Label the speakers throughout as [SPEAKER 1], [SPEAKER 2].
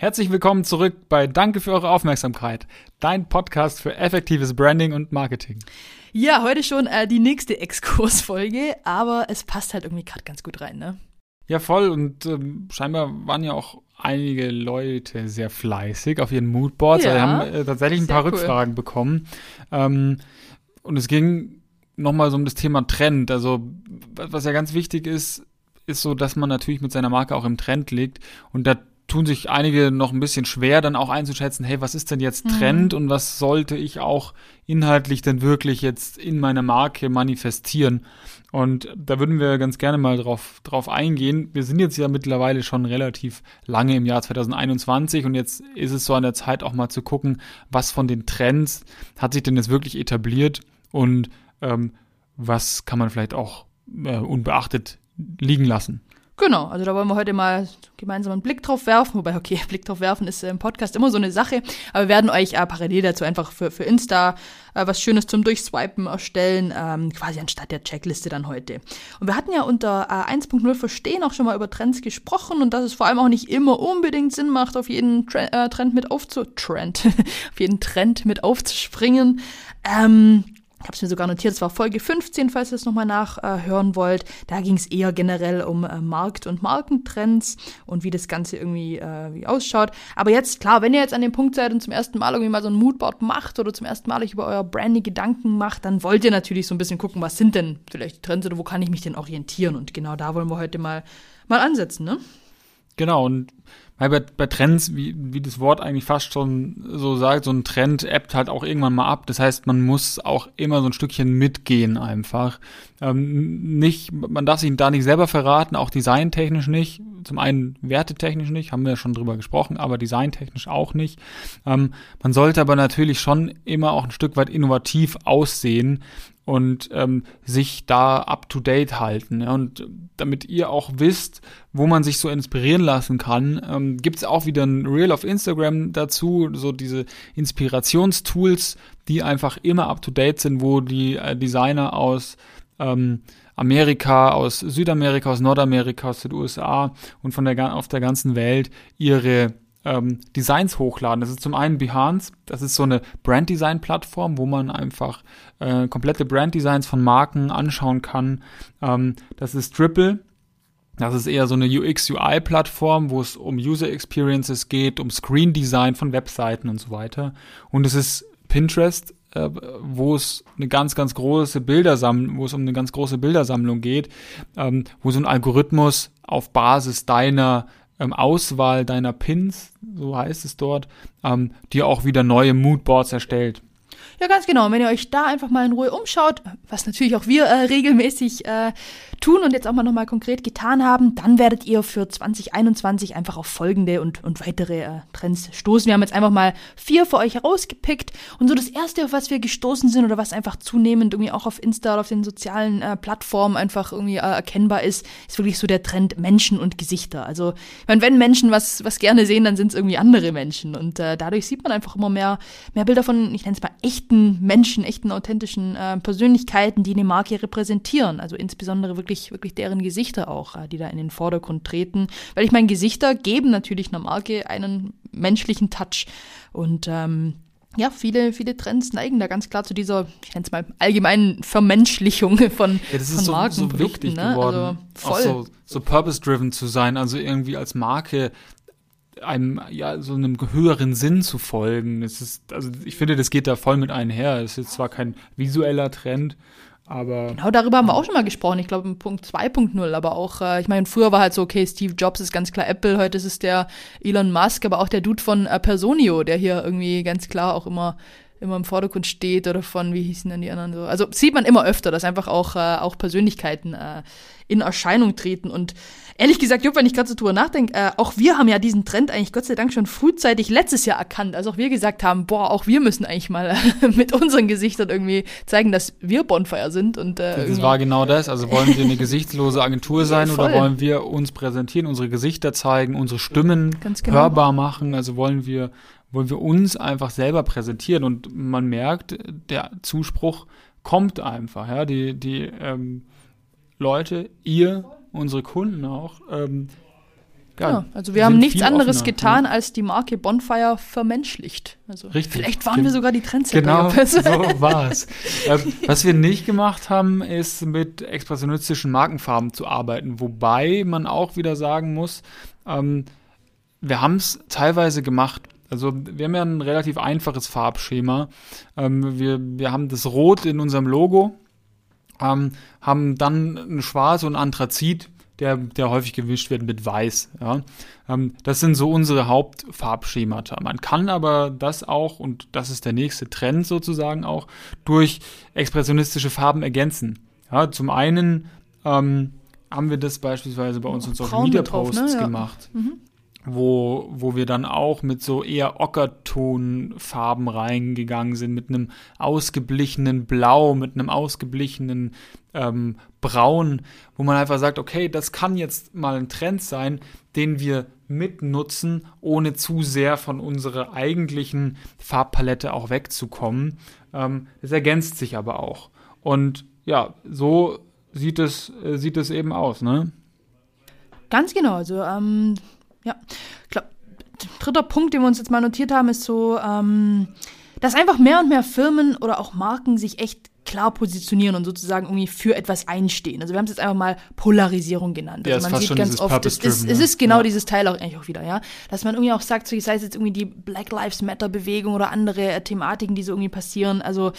[SPEAKER 1] Herzlich willkommen zurück bei Danke für eure Aufmerksamkeit, dein Podcast für effektives Branding und Marketing.
[SPEAKER 2] Ja, heute schon äh, die nächste Exkursfolge, aber es passt halt irgendwie gerade ganz gut rein, ne?
[SPEAKER 1] Ja, voll. Und ähm, scheinbar waren ja auch einige Leute sehr fleißig auf ihren Moodboards. Ja, also wir haben äh, tatsächlich ein paar cool. Rückfragen bekommen. Ähm, und es ging nochmal so um das Thema Trend. Also, was ja ganz wichtig ist, ist so, dass man natürlich mit seiner Marke auch im Trend liegt. Und da tun sich einige noch ein bisschen schwer, dann auch einzuschätzen, hey, was ist denn jetzt mhm. Trend mhm. und was sollte ich auch inhaltlich denn wirklich jetzt in meiner Marke manifestieren? Und da würden wir ganz gerne mal drauf, drauf eingehen. Wir sind jetzt ja mittlerweile schon relativ lange im Jahr 2021 und jetzt ist es so an der Zeit auch mal zu gucken, was von den Trends hat sich denn jetzt wirklich etabliert und ähm, was kann man vielleicht auch äh, unbeachtet liegen lassen.
[SPEAKER 2] Genau, also da wollen wir heute mal gemeinsam einen Blick drauf werfen. Wobei, okay, Blick drauf werfen ist im Podcast immer so eine Sache. Aber wir werden euch äh, parallel dazu einfach für, für Insta äh, was Schönes zum Durchswipen erstellen, ähm, quasi anstatt der Checkliste dann heute. Und wir hatten ja unter äh, 1.0 Verstehen auch schon mal über Trends gesprochen und dass es vor allem auch nicht immer unbedingt Sinn macht, auf jeden Tre äh, Trend mit aufzu... Trend, auf jeden Trend mit aufzuspringen. Ähm, ich habe es mir sogar notiert, es war Folge 15, falls ihr es nochmal nachhören äh, wollt. Da ging es eher generell um äh, Markt- und Markentrends und wie das Ganze irgendwie äh, wie ausschaut. Aber jetzt, klar, wenn ihr jetzt an dem Punkt seid und zum ersten Mal irgendwie mal so ein Moodboard macht oder zum ersten Mal euch über euer Branding Gedanken macht, dann wollt ihr natürlich so ein bisschen gucken, was sind denn vielleicht die Trends oder wo kann ich mich denn orientieren? Und genau da wollen wir heute mal, mal ansetzen, ne?
[SPEAKER 1] Genau, und weil bei, bei Trends, wie, wie das Wort eigentlich fast schon so sagt, so ein Trend ebbt halt auch irgendwann mal ab. Das heißt, man muss auch immer so ein Stückchen mitgehen einfach. Ähm, nicht, man darf sich da nicht selber verraten, auch designtechnisch nicht. Zum einen wertetechnisch nicht, haben wir ja schon drüber gesprochen, aber designtechnisch auch nicht. Ähm, man sollte aber natürlich schon immer auch ein Stück weit innovativ aussehen und ähm, sich da up to date halten. Ja? Und damit ihr auch wisst, wo man sich so inspirieren lassen kann, ähm, gibt es auch wieder ein Reel auf Instagram dazu, so diese Inspirationstools, die einfach immer up to date sind, wo die äh, Designer aus ähm, Amerika, aus Südamerika, aus Nordamerika, aus den USA und von der auf der ganzen Welt ihre ähm, Designs hochladen. Das ist zum einen Behance, das ist so eine Brand-Design-Plattform, wo man einfach äh, komplette Brand-Designs von Marken anschauen kann. Ähm, das ist Triple, das ist eher so eine UX-UI-Plattform, wo es um User Experiences geht, um Screen Design von Webseiten und so weiter. Und es ist Pinterest, äh, wo es eine ganz, ganz große Bildersammlung, wo es um eine ganz große Bildersammlung geht, ähm, wo so ein Algorithmus auf Basis deiner ähm, Auswahl deiner Pins, so heißt es dort, ähm, dir auch wieder neue Moodboards erstellt.
[SPEAKER 2] Ja, ganz genau. Und wenn ihr euch da einfach mal in Ruhe umschaut, was natürlich auch wir äh, regelmäßig äh, tun und jetzt auch mal nochmal konkret getan haben, dann werdet ihr für 2021 einfach auf folgende und, und weitere äh, Trends stoßen. Wir haben jetzt einfach mal vier für euch herausgepickt und so das erste, auf was wir gestoßen sind oder was einfach zunehmend irgendwie auch auf Insta oder auf den sozialen äh, Plattformen einfach irgendwie äh, erkennbar ist, ist wirklich so der Trend Menschen und Gesichter. Also, ich meine, wenn Menschen was, was gerne sehen, dann sind es irgendwie andere Menschen und äh, dadurch sieht man einfach immer mehr, mehr Bilder von, ich nenne es mal echten Menschen, echten authentischen äh, Persönlichkeiten, die eine Marke repräsentieren. Also insbesondere wirklich wirklich, deren Gesichter auch, äh, die da in den Vordergrund treten. Weil ich meine, Gesichter geben natürlich einer Marke einen menschlichen Touch. Und ähm, ja, viele, viele Trends neigen da ganz klar zu dieser, ich nenne es mal, allgemeinen Vermenschlichung von,
[SPEAKER 1] ja, das ist
[SPEAKER 2] von
[SPEAKER 1] so, Marken. So wichtig ne? geworden, also voll. auch so, so purpose-driven zu sein, also irgendwie als Marke einem, ja, so einem höheren Sinn zu folgen. Es ist, also ich finde, das geht da voll mit einher. Es ist zwar kein visueller Trend, aber
[SPEAKER 2] genau, darüber haben wir auch schon mal gesprochen. Ich glaube, Punkt 2.0, aber auch, äh, ich meine, früher war halt so, okay, Steve Jobs ist ganz klar Apple, heute ist es der Elon Musk, aber auch der Dude von äh, Personio, der hier irgendwie ganz klar auch immer immer im Vordergrund steht oder von, wie hießen denn die anderen so. Also sieht man immer öfter, dass einfach auch, äh, auch Persönlichkeiten äh, in Erscheinung treten. Und ehrlich gesagt, Jupp, wenn ich gerade so drüber nachdenke, äh, auch wir haben ja diesen Trend eigentlich Gott sei Dank schon frühzeitig letztes Jahr erkannt, als auch wir gesagt haben, boah, auch wir müssen eigentlich mal mit unseren Gesichtern irgendwie zeigen, dass wir Bonfire sind. Und,
[SPEAKER 1] äh, das war genau das. Also wollen wir eine gesichtslose Agentur sein ja, oder wollen wir uns präsentieren, unsere Gesichter zeigen, unsere Stimmen genau. hörbar machen? Also wollen wir wollen wir uns einfach selber präsentieren und man merkt, der Zuspruch kommt einfach, ja, die, die ähm, Leute, ihr, unsere Kunden auch, ähm, ja,
[SPEAKER 2] ja also wir haben nichts anderes offener, getan, ja. als die Marke Bonfire vermenschlicht. Also
[SPEAKER 1] Richtig.
[SPEAKER 2] Vielleicht waren wir sogar die Trendsetter.
[SPEAKER 1] Genau, so war es. ähm, was wir nicht gemacht haben, ist mit expressionistischen Markenfarben zu arbeiten, wobei man auch wieder sagen muss, ähm, wir haben es teilweise gemacht. Also wir haben ja ein relativ einfaches Farbschema. Ähm, wir, wir haben das Rot in unserem Logo, ähm, haben dann ein Schwarz und Anthrazit, der, der häufig gewischt wird mit Weiß. Ja. Ähm, das sind so unsere Hauptfarbschemata. Man kann aber das auch, und das ist der nächste Trend sozusagen auch, durch expressionistische Farben ergänzen. Ja, zum einen ähm, haben wir das beispielsweise bei uns in Social Media Posts drauf, ne? ja. gemacht. Mhm wo, wo wir dann auch mit so eher Ockertonfarben reingegangen sind, mit einem ausgeblichenen Blau, mit einem ausgeblichenen ähm, Braun, wo man einfach sagt, okay, das kann jetzt mal ein Trend sein, den wir mitnutzen, ohne zu sehr von unserer eigentlichen Farbpalette auch wegzukommen. Ähm, es ergänzt sich aber auch. Und ja, so sieht es, äh, sieht es eben aus, ne?
[SPEAKER 2] Ganz genau. Also ähm, ja. Glaube, dritter Punkt, den wir uns jetzt mal notiert haben, ist so, ähm, dass einfach mehr und mehr Firmen oder auch Marken sich echt klar positionieren und sozusagen irgendwie für etwas einstehen. Also wir haben es jetzt einfach mal Polarisierung genannt.
[SPEAKER 1] Ja,
[SPEAKER 2] also
[SPEAKER 1] man sieht ganz oft, es
[SPEAKER 2] ist, es ist genau ja. dieses Teil auch eigentlich auch wieder, ja. Dass man irgendwie auch sagt, so, sei es jetzt irgendwie die Black Lives Matter Bewegung oder andere äh, Thematiken, die so irgendwie passieren. Also äh,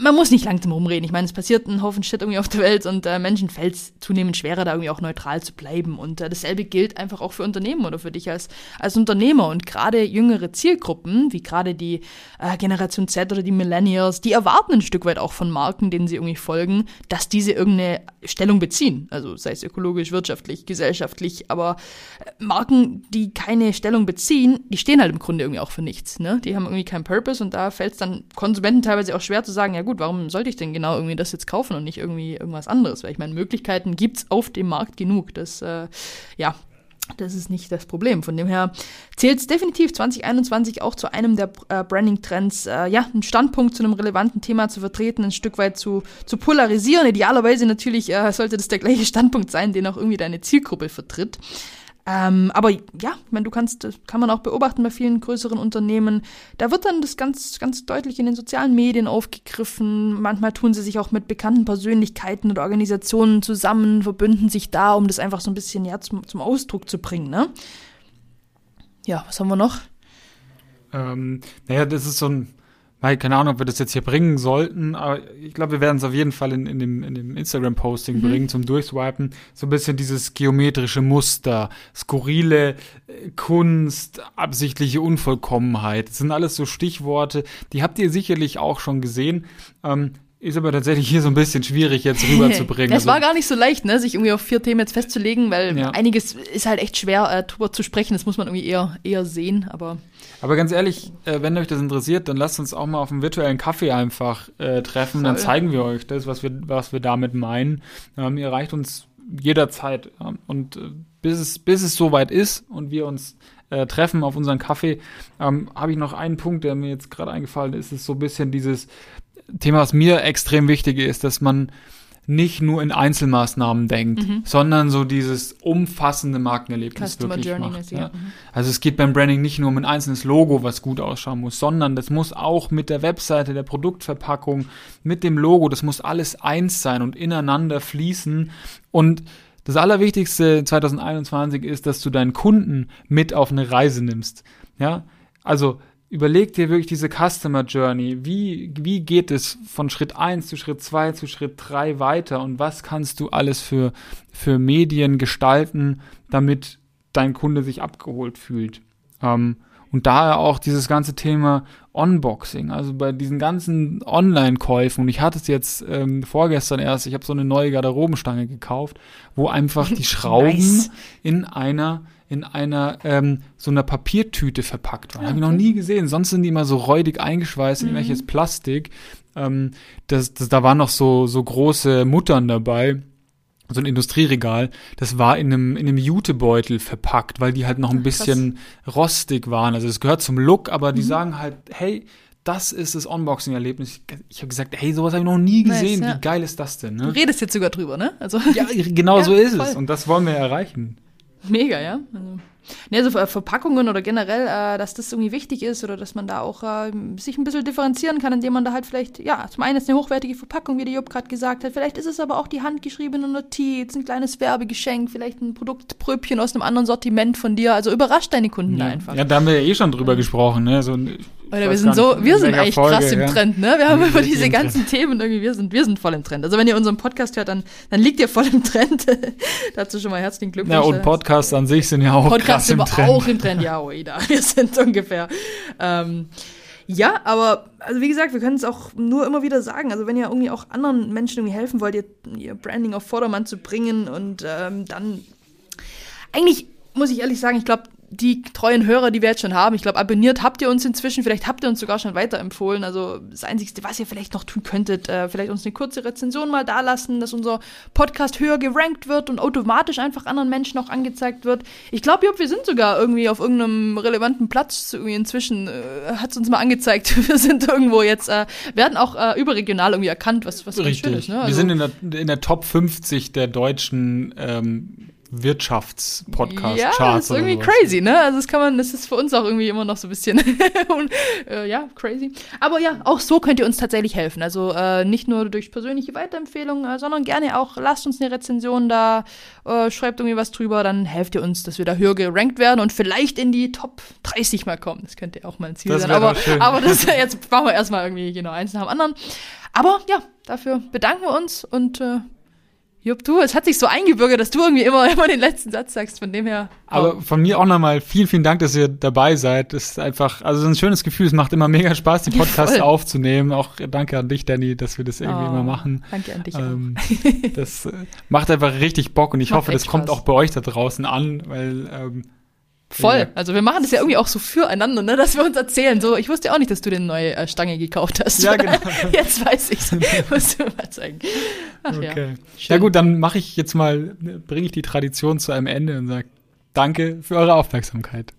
[SPEAKER 2] man muss nicht langsam rumreden. Ich meine, es passiert ein Haufen Shit irgendwie auf der Welt und äh, Menschen fällt es zunehmend schwerer, da irgendwie auch neutral zu bleiben. Und äh, dasselbe gilt einfach auch für Unternehmen oder für dich als, als Unternehmer. Und gerade jüngere Zielgruppen, wie gerade die äh, Generation Z oder die Millennials, die erwarten ein Stück weit auch von Marken, denen sie irgendwie folgen, dass diese irgendeine Stellung beziehen. Also sei es ökologisch, wirtschaftlich, gesellschaftlich, aber äh, Marken, die keine Stellung beziehen, die stehen halt im Grunde irgendwie auch für nichts. Ne? Die haben irgendwie keinen Purpose und da fällt es dann Konsumenten teilweise auch schwer zu sagen, ja gut, warum sollte ich denn genau irgendwie das jetzt kaufen und nicht irgendwie irgendwas anderes? Weil ich meine, Möglichkeiten gibt es auf dem Markt genug. Das, äh, ja, das ist nicht das Problem. Von dem her zählt es definitiv 2021 auch zu einem der äh, Branding-Trends, äh, ja, einen Standpunkt zu einem relevanten Thema zu vertreten, ein Stück weit zu, zu polarisieren. Idealerweise natürlich äh, sollte das der gleiche Standpunkt sein, den auch irgendwie deine Zielgruppe vertritt. Ähm, aber ja, ich meine, du kannst, das kann man auch beobachten bei vielen größeren Unternehmen. Da wird dann das ganz, ganz deutlich in den sozialen Medien aufgegriffen. Manchmal tun sie sich auch mit bekannten Persönlichkeiten oder Organisationen zusammen, verbünden sich da, um das einfach so ein bisschen ja, zum, zum Ausdruck zu bringen. Ne? Ja, was haben wir noch?
[SPEAKER 1] Ähm, naja, das ist so ein weil, keine Ahnung, ob wir das jetzt hier bringen sollten, aber ich glaube, wir werden es auf jeden Fall in, in dem, in dem Instagram-Posting mhm. bringen zum Durchswipen. So ein bisschen dieses geometrische Muster, skurrile äh, Kunst, absichtliche Unvollkommenheit. Das sind alles so Stichworte, die habt ihr sicherlich auch schon gesehen. Ähm, ist aber tatsächlich hier so ein bisschen schwierig jetzt rüberzubringen.
[SPEAKER 2] Es also, war gar nicht so leicht, ne, sich irgendwie auf vier Themen jetzt festzulegen, weil ja. einiges ist halt echt schwer äh, drüber zu sprechen. Das muss man irgendwie eher, eher sehen, aber.
[SPEAKER 1] Aber ganz ehrlich, äh, wenn euch das interessiert, dann lasst uns auch mal auf einem virtuellen Kaffee einfach äh, treffen. Voll. Dann zeigen wir euch das, was wir, was wir damit meinen. Ähm, ihr erreicht uns jederzeit. Ja. Und äh, bis es, bis es soweit ist und wir uns äh, treffen auf unseren Kaffee, ähm, habe ich noch einen Punkt, der mir jetzt gerade eingefallen ist, ist so ein bisschen dieses Thema, was mir extrem wichtig ist, dass man nicht nur in Einzelmaßnahmen denkt, mhm. sondern so dieses umfassende Markenerlebnis Customer wirklich Journey macht. Ja. Mhm. Also es geht beim Branding nicht nur um ein einzelnes Logo, was gut ausschauen muss, sondern das muss auch mit der Webseite, der Produktverpackung, mit dem Logo, das muss alles eins sein und ineinander fließen. Und das Allerwichtigste 2021 ist, dass du deinen Kunden mit auf eine Reise nimmst. Ja, also überleg dir wirklich diese Customer Journey. Wie, wie geht es von Schritt eins zu Schritt zwei zu Schritt drei weiter und was kannst du alles für, für Medien gestalten, damit dein Kunde sich abgeholt fühlt? Ähm, und daher auch dieses ganze Thema Unboxing, also bei diesen ganzen Online-Käufen, und ich hatte es jetzt ähm, vorgestern erst, ich habe so eine neue Garderobenstange gekauft, wo einfach die Schrauben nice. in einer in einer ähm, so einer Papiertüte verpackt waren. Okay. Habe ich noch nie gesehen. Sonst sind die immer so räudig eingeschweißt in mhm. welches Plastik. Ähm, das, das, da waren noch so, so große Muttern dabei so ein Industrieregal, das war in einem, in einem Jutebeutel verpackt, weil die halt noch ein bisschen Krass. rostig waren. Also es gehört zum Look, aber die mhm. sagen halt, hey, das ist das Unboxing-Erlebnis. Ich habe gesagt, hey, sowas habe ich noch nie gesehen. Nice, ja. Wie geil ist das denn? Ne?
[SPEAKER 2] Du redest jetzt sogar drüber, ne?
[SPEAKER 1] Also ja, genau ja, so ist voll. es. Und das wollen wir erreichen.
[SPEAKER 2] Mega, ja. Also. Ne, also Verpackungen oder generell, äh, dass das irgendwie wichtig ist oder dass man da auch äh, sich ein bisschen differenzieren kann, indem man da halt vielleicht, ja, zum einen ist eine hochwertige Verpackung, wie der Job gerade gesagt hat, vielleicht ist es aber auch die handgeschriebene Notiz, ein kleines Werbegeschenk, vielleicht ein Produktpröbchen aus einem anderen Sortiment von dir. Also überrasch deine Kunden
[SPEAKER 1] ja.
[SPEAKER 2] da einfach.
[SPEAKER 1] Ja, da haben wir ja eh schon drüber gesprochen, ne? So,
[SPEAKER 2] oder wir sind so, wir sind eigentlich Folge, krass im ja. Trend, ne? Wir haben über diese ganzen. Themen irgendwie, wir sind, wir sind voll im Trend. Also wenn ihr unseren Podcast hört, dann, dann liegt ihr voll im Trend. Dazu schon mal herzlichen Glückwunsch.
[SPEAKER 1] Ja, und Podcasts an sich sind ja auch Podcasts krass im Trend.
[SPEAKER 2] auch im Trend, ja, oida. Wir sind ungefähr. Ähm, ja, aber also wie gesagt, wir können es auch nur immer wieder sagen. Also wenn ihr irgendwie auch anderen Menschen irgendwie helfen wollt, ihr, ihr Branding auf Vordermann zu bringen und ähm, dann eigentlich muss ich ehrlich sagen, ich glaube, die treuen Hörer, die wir jetzt schon haben, ich glaube, abonniert habt ihr uns inzwischen, vielleicht habt ihr uns sogar schon weiterempfohlen. Also das Einzige, was ihr vielleicht noch tun könntet, äh, vielleicht uns eine kurze Rezension mal dalassen, dass unser Podcast höher gerankt wird und automatisch einfach anderen Menschen auch angezeigt wird. Ich glaube, wir sind sogar irgendwie auf irgendeinem relevanten Platz irgendwie inzwischen, äh, hat es uns mal angezeigt. Wir sind irgendwo jetzt, äh, werden auch äh, überregional irgendwie erkannt, was, was
[SPEAKER 1] Richtig. schön ist. Ne? Also, wir sind in der, in der Top 50 der deutschen ähm, Wirtschaftspodcast.
[SPEAKER 2] Ja, das ist irgendwie crazy, ne? Also das kann man, das ist für uns auch irgendwie immer noch so ein bisschen, und, äh, ja, crazy. Aber ja, auch so könnt ihr uns tatsächlich helfen. Also äh, nicht nur durch persönliche Weiterempfehlungen, äh, sondern gerne auch lasst uns eine Rezension da, äh, schreibt irgendwie was drüber, dann helft ihr uns, dass wir da höher gerankt werden und vielleicht in die Top 30 mal kommen. Das könnte ja auch mal ein Ziel das sein. Aber, aber das jetzt machen wir erstmal irgendwie genau eins nach dem anderen. Aber ja, dafür bedanken wir uns und äh, Jupp, du, es hat sich so eingebürgert, dass du irgendwie immer, immer den letzten Satz sagst, von dem her.
[SPEAKER 1] Aber von mir auch nochmal vielen, vielen Dank, dass ihr dabei seid. Das ist einfach, also ein schönes Gefühl. Es macht immer mega Spaß, die Podcasts Voll. aufzunehmen. Auch danke an dich, Danny, dass wir das irgendwie oh, immer machen.
[SPEAKER 2] Danke an dich ähm,
[SPEAKER 1] auch. das äh, macht einfach richtig Bock und ich macht hoffe, das Spaß. kommt auch bei euch da draußen an, weil ähm,
[SPEAKER 2] Voll. Ja. Also wir machen das ja irgendwie auch so füreinander, ne, dass wir uns erzählen. So, ich wusste ja auch nicht, dass du den neue äh, Stange gekauft hast. Ja, genau. Jetzt weiß ich's. Musst du mal zeigen.
[SPEAKER 1] Ach okay. ja. Ja gut, dann mache ich jetzt mal, bringe ich die Tradition zu einem Ende und sage Danke für eure Aufmerksamkeit.